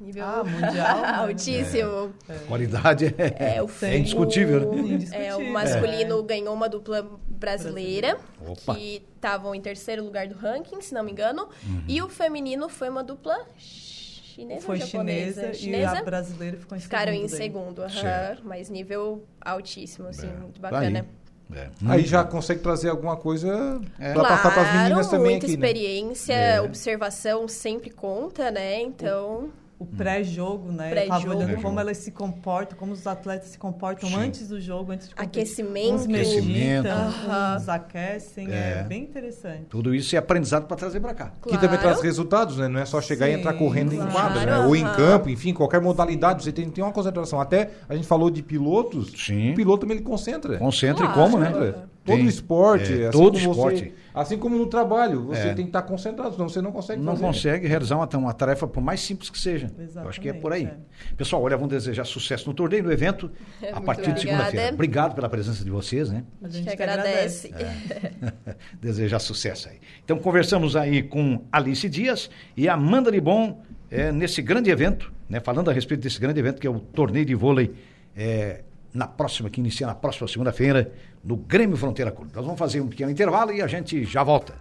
Nível Ah, mundial, né? altíssimo. Qualidade é, É, o é indiscutível, o- né? Indiscutível. É, o masculino ganhou uma dupla brasileira, Opa. que estavam em terceiro lugar do ranking, se não me engano. Uhum. E o feminino foi uma dupla chinesa Foi ou japonesa? chinesa, e a brasileira ficou em Ficaram segundo. em daí. segundo, aham, Certo. mas nível altíssimo, assim, muito Tá bacana. aí. É. Aí já consegue trazer alguma coisa É. pra passar para as meninas também muita aqui, né? experiência, É. observação sempre conta, né? Então, O pré-jogo, né? Eu tava Pré-jogo. olhando Pré-jogo. como elas se comportam, como os atletas se comportam Sim. antes do jogo, antes de competir. Aquecimento. Uns Aquecimento. meditam, uns aquecem, É. é. bem interessante. Tudo isso é aprendizado para trazer para cá. Que também claro. traz resultados, né? Não é só chegar e Sim, entrar correndo em claro. quadra, né? Ou em campo, enfim, qualquer modalidade, você tem, tem uma concentração. Até a gente falou de pilotos, Sim. o piloto também ele concentra. Concentra e Claro. como, né? Todo esporte, É, assim todo como você- esporte. Assim como no trabalho, você É. tem que estar concentrado, senão você não consegue Não fazer. consegue realizar uma, uma tarefa, por mais simples que seja. Eu acho que é por aí. Exatamente, Pessoal, olha, vamos desejar sucesso no torneio, no evento, a Muito partir de segunda-feira. Obrigado pela presença de vocês, né? A a gente que agradece. Desejar sucesso aí. Então, conversamos aí com Alice Dias e Amanda Libon é, nesse grande evento, né? Falando a respeito desse grande evento que é o torneio de vôlei é, na próxima, que inicia na próxima segunda-feira, no Grêmio Fronteira Clube. Nós vamos fazer um pequeno intervalo e a gente já volta.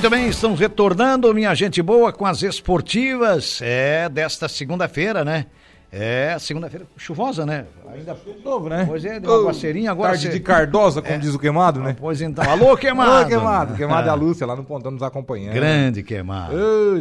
Muito bem, estamos retornando, minha gente boa, com as esportivas é, desta segunda-feira, né? É, segunda-feira chuvosa, né? Ainda Novo, né? Pois é, deu uma aguaceirinha agora. Tarde cê- de Cardosa, como É. diz o queimado, né? Pois então, alô, queimado! Alô, queimado. Queimado é a Lúcia lá no Pontão nos acompanhando. Grande queimado.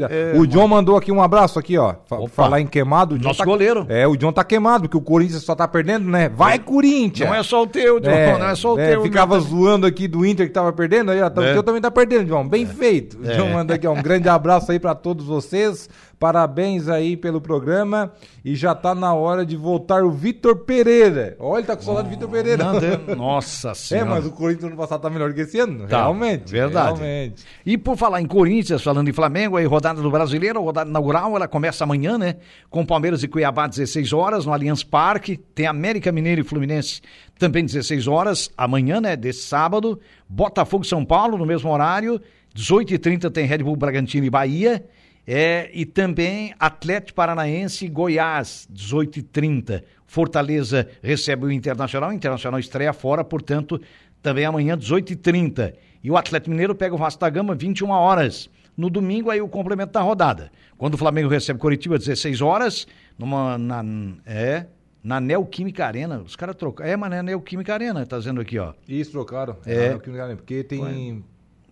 É, o John mandou aqui um abraço aqui, ó. Opa. Falar em queimado. o John Nosso tá- goleiro. É, o John tá queimado, porque o Corinthians só tá perdendo, né? Vai, Corinthians! Não é só o teu, John, É, não é só o é, teu. Ficava meu zoando aqui do Inter que tava perdendo, aí ó, tá- É. o teu também tá perdendo, João. Bem feito. O É. João manda aqui, ó, um grande abraço aí pra todos vocês. Parabéns aí pelo programa. E já tá na hora de voltar o Vitor Pereira. Olha, ele tá com saudade do Vitor Pereira. Não, Nossa É, senhora. mas o Corinthians no passado tá melhor que esse ano. Tá, realmente. verdade. Realmente. E por falar em Corinthians, falando em Flamengo, aí rodada do Brasileiro, rodada inaugural, ela começa amanhã, né? Com Palmeiras e Cuiabá, 16 horas, no Allianz Parque. Tem América Mineiro e Fluminense, também 16 horas, amanhã, né? Desse sábado. Botafogo e São Paulo, no mesmo horário. 18h30 tem Red Bull Bragantino e Bahia. É, e também Atlético Paranaense e Goiás, 18h30. Fortaleza recebe o Internacional, o Internacional estreia fora, portanto, também amanhã, 18h30. E o Atlético Mineiro pega o Vasco da Gama, 21 horas. No domingo, aí o complemento da rodada. Quando o Flamengo recebe Curitiba, 16 horas, numa, na, é, na Neoquímica Arena. Os caras trocaram. É, mas é Neoquímica Arena, tá dizendo aqui, ó. Isso, trocaram. É. Não dá, né? Porque tem. Te-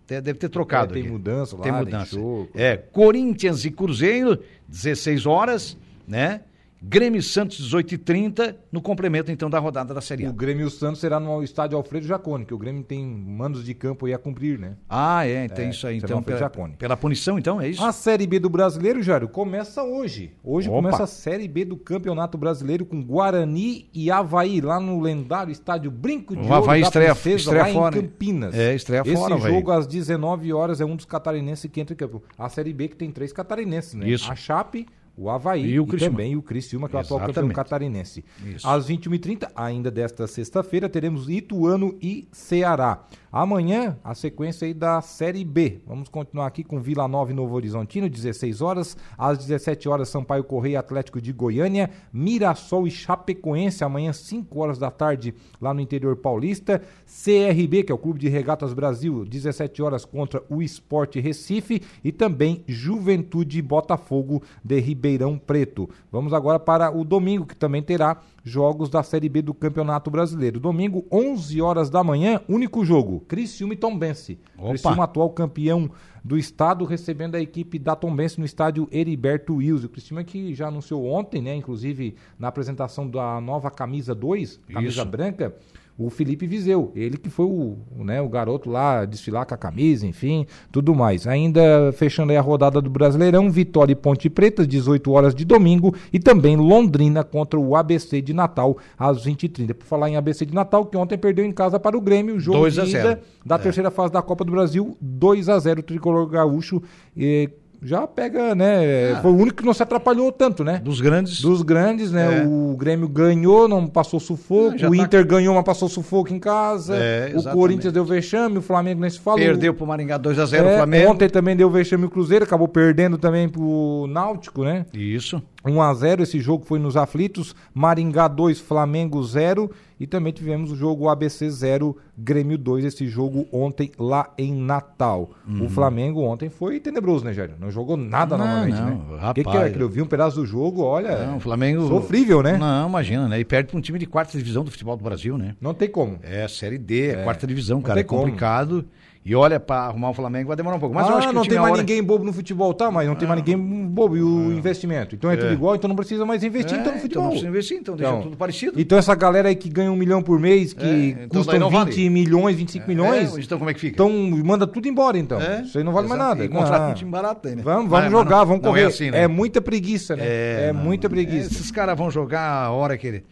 Deve ter trocado. É, tem aqui. mudança lá, Tem tem mudança. show. é, Corinthians e Cruzeiro, 16 horas, né? Grêmio e Santos 18 e 30 no complemento então da rodada da Série A. O Grêmio Santos será no estádio Alfredo Jacone, que o Grêmio tem mandos de campo aí a cumprir, né? Ah, é, tem isso aí então pela, Jacone. pela punição então, é isso? A Série B do Brasileiro, Jário, começa hoje. Hoje Opa. começa a Série B do Campeonato Brasileiro com Guarani e Havaí, lá no lendário estádio Brinco de O Ouro Havaí da estreia- Princesa, estreia lá fora, em? Campinas. É, estreia Esse fora, Havaí. jogo às 19 horas é um dos catarinenses que entra em campo. A Série B que tem três catarinenses, né? Isso. A Chape, o Havaí E e, o Criciúma. também o Criciúma, que é o atual campeão catarinense. Isso. Às 21h30, ainda desta sexta-feira, teremos Ituano e Ceará. Amanhã, a sequência aí da Série B. Vamos continuar aqui com Vila Nova e Novo Horizontino, 16 horas. Às 17 horas, Sampaio Correia e Atlético de Goiânia. Mirassol e Chapecoense, amanhã, 5 horas da tarde, lá no interior paulista. CRB, que é o Clube de Regatas Brasil, 17 horas contra o Esporte Recife. E também Juventude e Botafogo de Ribeirão Preto. Vamos agora para o domingo, que também terá jogos da Série B do Campeonato Brasileiro. Domingo, 11 horas da manhã, único jogo, Criciúma e Tombense. Opa. Criciúma, atual campeão do estado, recebendo a equipe da Tombense no estádio Heriberto Wilson. O Criciúma que já anunciou ontem, né, inclusive na apresentação da nova camisa 2, camisa Isso. branca, o Felipe Viseu, ele que foi o, né, o garoto lá desfilar com a camisa, enfim, tudo mais. Ainda fechando aí a rodada do Brasileirão, Vitória e Ponte Preta, 18 horas de domingo, e também Londrina contra o ABC de Natal, às 20h30. Por falar em ABC de Natal, que ontem perdeu em casa para o Grêmio, o jogo 2 a de 0. ida da É. terceira fase da Copa do Brasil, 2 a 0 o tricolor gaúcho. eh, já pega, né? Ah. Foi o único que não se atrapalhou tanto, né? Dos grandes. Dos grandes, né? É. O Grêmio ganhou, não passou sufoco. Ah, o tá- Inter ganhou, mas passou sufoco em casa. É, o. Corinthians deu vexame, o Flamengo nem se falou. Perdeu pro Maringá 2 a 0 É, o Flamengo. Ontem também deu vexame o Cruzeiro, acabou perdendo também pro Náutico, né? Isso. 1 a 0 esse jogo foi nos aflitos. Maringá 2, Flamengo 0. E também tivemos o jogo ABC 0, Grêmio 2, esse jogo ontem lá em Natal. O Flamengo ontem foi tenebroso, né, Jair? Não jogou nada Uhum. Não, novamente, não, né? O que, que é? Que eu vi um pedaço do jogo, olha. Não, o Flamengo. Sofrível, né? Não, imagina, né? E perde pra um time de quarta divisão do futebol do Brasil, né? Não tem como. É, Série D, é, quarta divisão, cara. tem É como. E olha, pra arrumar o Flamengo vai demorar um pouco. Mas ah, eu acho que não tem a mais hora- ninguém bobo no futebol, tá? Mas não tem mais ninguém bobo. E o investimento? Então é, tudo igual, então não precisa mais investir É, então no então futebol. não precisa investir, então deixa Então, tudo parecido. Então essa galera aí que ganha um milhão por mês, que É, então não 20 vale. milhões, 25 milhões, É, então como é que fica? então manda tudo embora então. É, Isso aí não vale mais exato. nada. E contrata Não. um time barato aí, né? Vamos, vamos mas jogar, não- vamos não correr. É, É, assim, né? muita preguiça, né? É, não, muita preguiça. Esses caras vão jogar a hora que ele.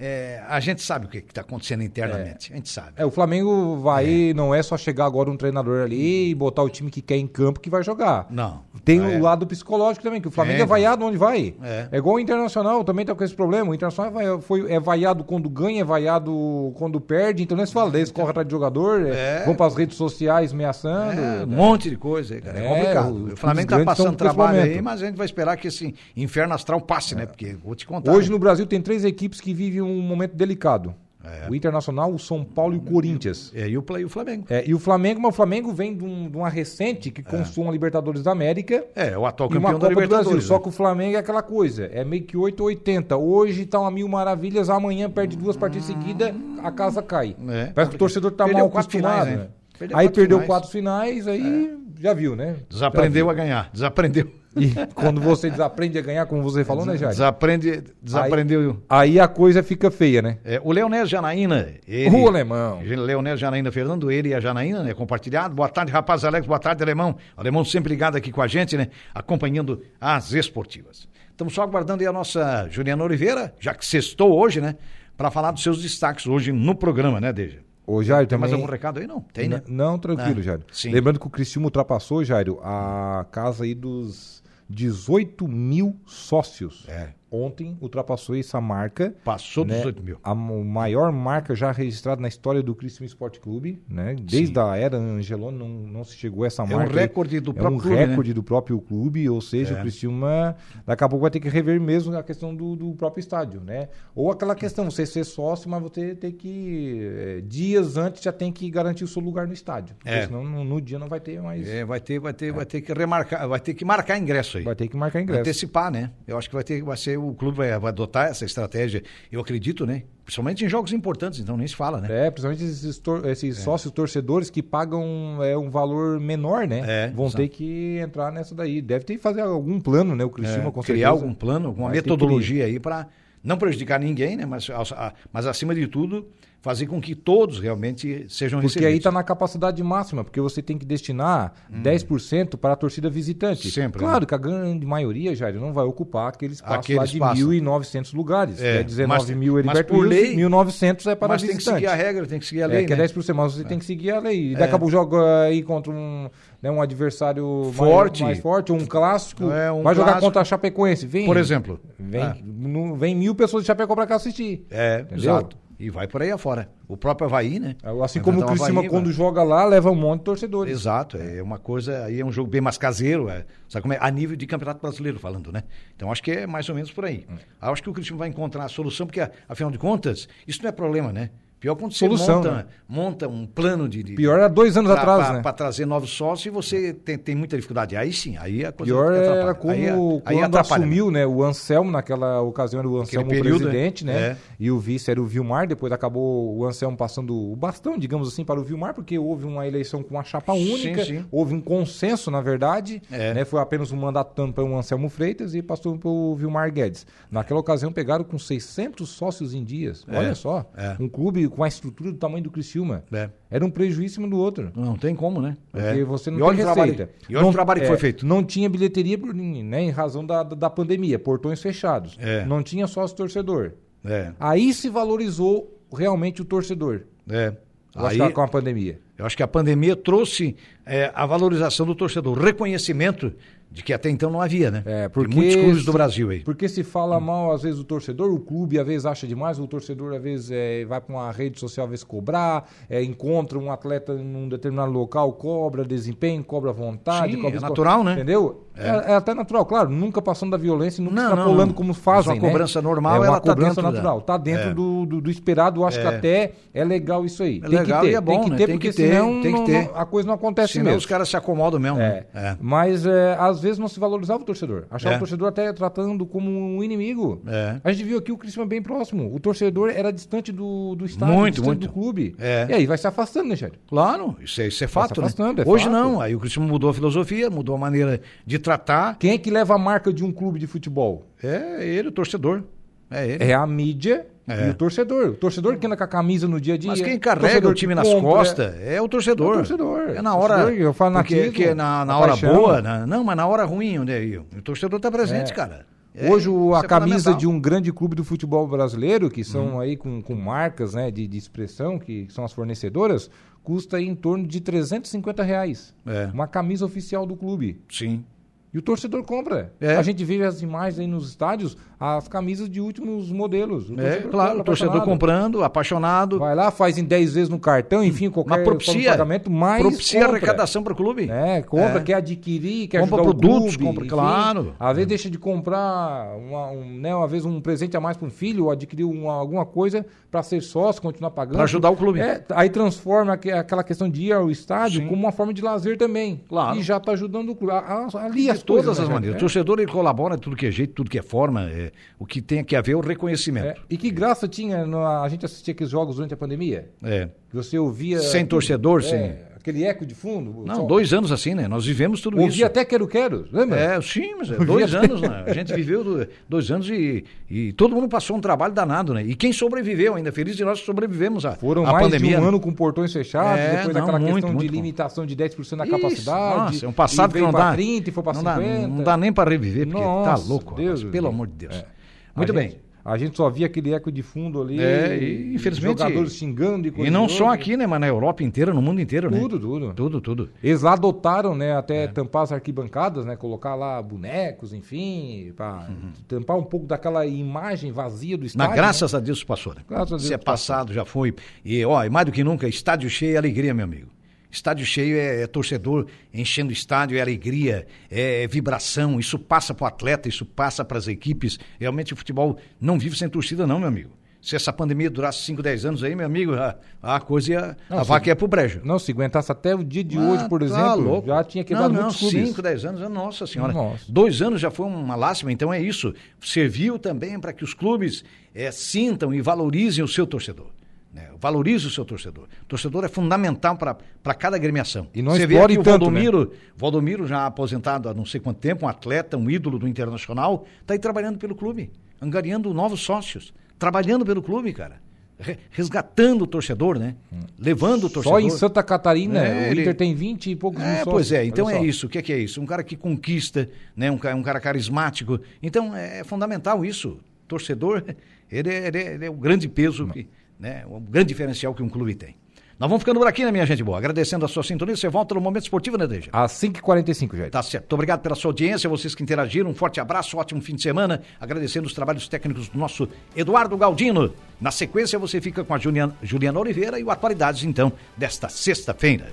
É, a gente sabe o que está acontecendo internamente. A gente sabe. É, o Flamengo vai, não é só chegar agora um treinador ali e botar o time que quer em campo que vai jogar. Não. Tem É. o lado psicológico também, que o Flamengo é, É, vaiado onde vai. É. É. igual o Internacional, também tá com esse problema. O Internacional é, vai- foi, é vaiado quando ganha, é vaiado quando perde. Então, nem se fala, eles correm atrás de jogador, é, É. vão para as redes sociais ameaçando. É, um monte de coisa aí, cara. É, É, complicado. O Flamengo tá passando trabalho aí, mas a gente vai esperar que esse inferno astral passe, né? Porque vou te contar. Hoje né? no Brasil tem três equipes que vivem um momento delicado. É. O Internacional, o São Paulo e o Corinthians. É, e o, Play- o Flamengo. É, e o Flamengo, mas o Flamengo vem de, um- de uma recente que consuma a Libertadores da América. É, o atual E uma campeão da Copa do Brasil. Libertadores. Só né? que o Flamengo é aquela coisa. É meio que 8 ou 80. Hoje tá uma mil maravilhas, amanhã perde duas partidas seguidas, a casa cai. É. Parece que o torcedor tá mal acostumado. finais, né? né? Perdeu aí quatro perdeu finais. É. quatro finais, aí já viu, né? Desaprendeu Já a ganhar. Desaprendeu. E quando você desaprende a ganhar, como você falou, né, Jair? Desaprende, desaprendeu. Aí a coisa fica feia, né? É, o Leonel Janaína. Ele, O alemão. Leonel Janaína Fernando, ele e a Janaína, né? Compartilhado. Boa tarde, rapaz Alex. Boa tarde, alemão. Alemão sempre ligado aqui com a gente, né? Acompanhando as esportivas. Estamos só aguardando aí a nossa Juliana Oliveira, já que sextou hoje, né? Para falar dos seus destaques hoje no programa, né, Deja? Ô, Jair, Tem mais também... algum recado aí? Não, tem, né? N- Não, tranquilo, Ah, Jairo. sim. Lembrando que o Criciúma ultrapassou, Jairo, a casa aí dos 18 mil sócios. É. Ontem ultrapassou essa marca. Passou dos né? 18 mil. A maior marca já registrada na história do Criciúma Esporte Clube, né? Desde a era Angelone não, não se chegou a essa É um marca. recorde do é próprio um clube, né? recorde do próprio clube, ou seja, É. o Criciúma daqui a pouco vai ter que rever mesmo a questão do, do próprio estádio, né? Ou aquela questão, você ser sócio, mas você ter que eh, dias antes já tem que garantir o seu lugar no estádio, porque É. senão no, no dia não vai ter mais, É, vai ter, vai ter, vai ter que remarcar, vai ter que marcar ingresso aí. vai ter que marcar ingresso. Antecipar, né? Eu acho que vai ter, vai ser o clube vai, vai adotar essa estratégia. Eu acredito, né? Principalmente em jogos importantes, então nem se fala, né? É, principalmente esses, tor- esses sócios torcedores que pagam é, um valor menor, né? É, Vão exato. ter que entrar nessa daí. Deve ter que fazer algum plano, né? O Criciúma É, com criar algum plano, alguma metodologia aí para não prejudicar ninguém, né? Mas, a- mas acima de tudo, fazer com que todos realmente sejam Porque aí recebidos. está na capacidade máxima, porque você tem que destinar 10% para a torcida visitante. Hum. Sempre, Claro né? que a grande maioria, Jair, não vai ocupar aquele espaço Aquele lá de espaço. 1.900 lugares. É, É, 19 mas- mil mas Heriberto por Wilson, lei- 1.900 é para mas tem que visitante. seguir a regra, tem que seguir a É, lei, que é né? 10%, mas você tem que seguir a lei. Daqui a pouco joga aí contra um, né, um adversário Forte. Mais, mais forte, um clássico. É, um vai jogar clássico. contra a Chapecoense. Vem, Por exemplo. Vem, Ah. não- vem mil pessoas de Chapecó para cá assistir. É, Entendeu? exato. E vai por aí afora. O próprio Havaí, né? Assim Vai como o Criciúma, Havaí, quando vai- joga lá, leva um monte de torcedores. Exato, é uma coisa, aí é um jogo bem mais caseiro, é, sabe como é? A nível de campeonato brasileiro falando, né? Então acho que é mais ou menos por aí. Hum. Acho que o Cristiano vai encontrar a solução, porque afinal de contas, isso não é problema, né? Pior quando você Solução, monta, né? monta um plano de. de Pior era dois anos pra- atrás, pra- né? Pra trazer novos sócios e você tem, tem muita dificuldade. Aí sim, aí a coisa Pior era como aí, é- aí quando atrapalha, assumiu, né? O Anselmo, naquela ocasião era o Anselmo período, presidente, né? né? É. E o vice era o Vilmar, depois acabou o Anselmo passando o bastão, digamos assim, para o Vilmar, porque houve uma eleição com uma chapa Sim, única, sim. houve um consenso, na verdade, É. né? Foi apenas um mandato para o Anselmo Freitas e passou para o Vilmar Guedes. Naquela ocasião pegaram com 600 sócios em dias. É. Olha só, É. um clube com a estrutura do tamanho do Criciúma. É. Era um prejuízo do outro. Não tem como, né? Porque É. você não e olha tem o trabalho, receita. E olha Não- o trabalho que é, foi feito. Não tinha bilheteria por- né, em razão da, da, da pandemia, portões fechados. É. Não tinha sócio torcedor. É, Aí se valorizou realmente o torcedor. é. Acho Aí, com a pandemia. Eu acho que a pandemia trouxe é, a valorização do torcedor, o reconhecimento de que até então não havia, né? É, porque muitos clubes do Brasil aí. Porque se fala mal, às vezes, o torcedor, o clube às vezes acha demais, o torcedor às vezes é, vai para uma rede social às vezes cobrar, é, encontra um atleta num determinado local, cobra desempenho, cobra vontade. Sim, cobra é natural, né? Entendeu? É. é até natural, claro, nunca passando da violência, nunca Não, extrapolando não. como fazem, Mas uma né? cobrança normal, é uma ela tá cobrança da- natural, tá dentro É. do, do, do esperado, acho que É. até é legal isso aí. É tem legal que ter, e é bom, tem que né? ter, Tem porque que ter, senão tem que ter. não- a coisa não acontece Senão mesmo. os caras se acomodam mesmo, É. né? É. Mas é, às vezes não se valorizava o torcedor. Achava É. o torcedor até tratando como um inimigo. É. A gente viu aqui o Cristiano bem próximo. O torcedor era distante do, do estádio, Muito, distante muito. do clube. É. E aí vai se afastando, né, Jair? Claro, isso é, isso é fato, né? é Hoje fato. não, aí o Cristiano mudou a filosofia, mudou a maneira de tratar. Quem é que leva a marca de um clube de futebol? É ele, o torcedor. É ele. É a mídia É. e o torcedor. O torcedor que anda com a camisa no dia a dia. Mas quem o carrega torcedor o time que nas costas é o torcedor. É o torcedor. É na hora. Torcedor, eu falo porque, naquilo, que na, na hora paixão. boa, na- não, mas na hora ruim, onde é o o torcedor tá presente, É. cara. É, Hoje o- a é camisa de um grande clube do futebol brasileiro, que são Uhum. aí com, com marcas né, de, de expressão, que são as fornecedoras, custa em torno de 350 reais. É. Uma camisa oficial do clube. Sim. E o torcedor compra. É. A gente vê as imagens aí nos estádios, as camisas de últimos modelos. O É, claro, compra, o torcedor comprando, apaixonado. Vai lá, faz em 10 vezes no cartão, enfim, qualquer Mas propicia, pagamento, mas propicia compra. arrecadação para o clube. É, compra, É. quer adquirir, quer Compra ajudar produtos, o clube. compra, claro. Às vezes deixa de comprar, uma, um, né, uma vez um presente a mais para um filho, ou adquirir uma- alguma coisa para ser sócio, continuar pagando. Pra ajudar o clube. É, aí transforma aque- aquela questão de ir ao estádio Sim. como uma forma de lazer também. Claro. E já está ajudando o clube. Ali as de todas coisas, as né, maneiras. O gente? torcedor ele colabora tudo que é jeito, tudo que é forma. é, o que tem que haver é o É, reconhecimento. E que graça tinha no- a gente assistir aqueles jogos durante a pandemia? É. Você ouvia. Sem torcedor, é, sem- Aquele eco de fundo. Não, só- dois anos assim, né? Nós vivemos tudo Ouvia isso. até quero-quero, lembra? É, sim, mas é dois anos, né? A gente viveu do- dois anos e, e todo mundo passou um trabalho danado, né? E quem sobreviveu ainda, feliz de nós sobrevivemos à, Foram à mais pandemia. de um né? ano com portões fechados, É, depois não, daquela muito, questão muito de limitação de 10% da Isso, capacidade. Nossa, é um passado que não dá. 30 e foi para não 50. Dá, não dá nem para reviver, porque Nossa, tá louco. Deus rapaz, pelo Deus. amor de Deus. É. Muito A bem. gente- a gente só via aquele eco de fundo ali. É, e infelizmente- Jogadores xingando e coisa E não só aqui, né? Mas na Europa inteira, no mundo inteiro, né? Tudo, tudo. Tudo, tudo. Eles lá adotaram, né, até É. tampar as arquibancadas, né, colocar lá bonecos, enfim, para tampar um pouco daquela imagem vazia do Mas estádio. graças a Deus passou, né? Graças a Deus Se é passou. passado, já foi. E, ó, e mais do que nunca, estádio cheio é alegria, meu amigo. Estádio cheio é, é torcedor enchendo o estádio, é alegria, é, vibração. Isso passa para o atleta, isso passa para as equipes. Realmente o futebol não vive sem torcida, não, meu amigo. Se essa pandemia durasse 5, 10 anos aí, meu amigo, a, a coisa ia. Não, a vaca ia pro brejo. Não, se aguentasse até o dia de Ah, hoje, por tá exemplo, louco. já tinha quebrado não, não, muitos clubes. 5, 10 anos, nossa senhora. Nossa. Dois anos já foi uma lástima, então é isso. Serviu também para que os clubes eh, sintam e valorizem o seu torcedor. Né? Valorize o seu torcedor. O torcedor é fundamental para cada agremiação. E não Você vê aqui o tanto, né? Valdomiro, Valdomiro já aposentado há não sei quanto tempo, um atleta, um ídolo do Internacional, está aí trabalhando pelo clube, angariando novos sócios, trabalhando pelo clube, cara. Re- Resgatando o torcedor, né? Levando o torcedor. Só em Santa Catarina, É, o ele- Inter tem 20 e poucos É, sócios. pois é, então Olha é só. isso. O que é, que é isso? Um cara que conquista, né? um, ca- um cara carismático. Então é fundamental isso. Torcedor, ele é, ele é- ele é o grande peso, que, né? o grande diferencial que um clube tem. Nós vamos ficando por aqui, né, minha gente boa? Agradecendo a sua sintonia. Você volta no Momento Esportivo, né, Deja? Às 5h45, Jair. Tá certo. Muito obrigado pela sua audiência, vocês que interagiram. Um forte abraço, ótimo fim de semana. Agradecendo os trabalhos técnicos do nosso Eduardo Galdino. Na sequência, você fica com a Juliana, Juliana Oliveira e o Atualidades, então, desta sexta-feira.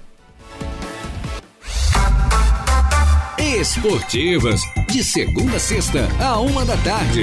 Esportivas, de segunda a sexta, a uma da tarde.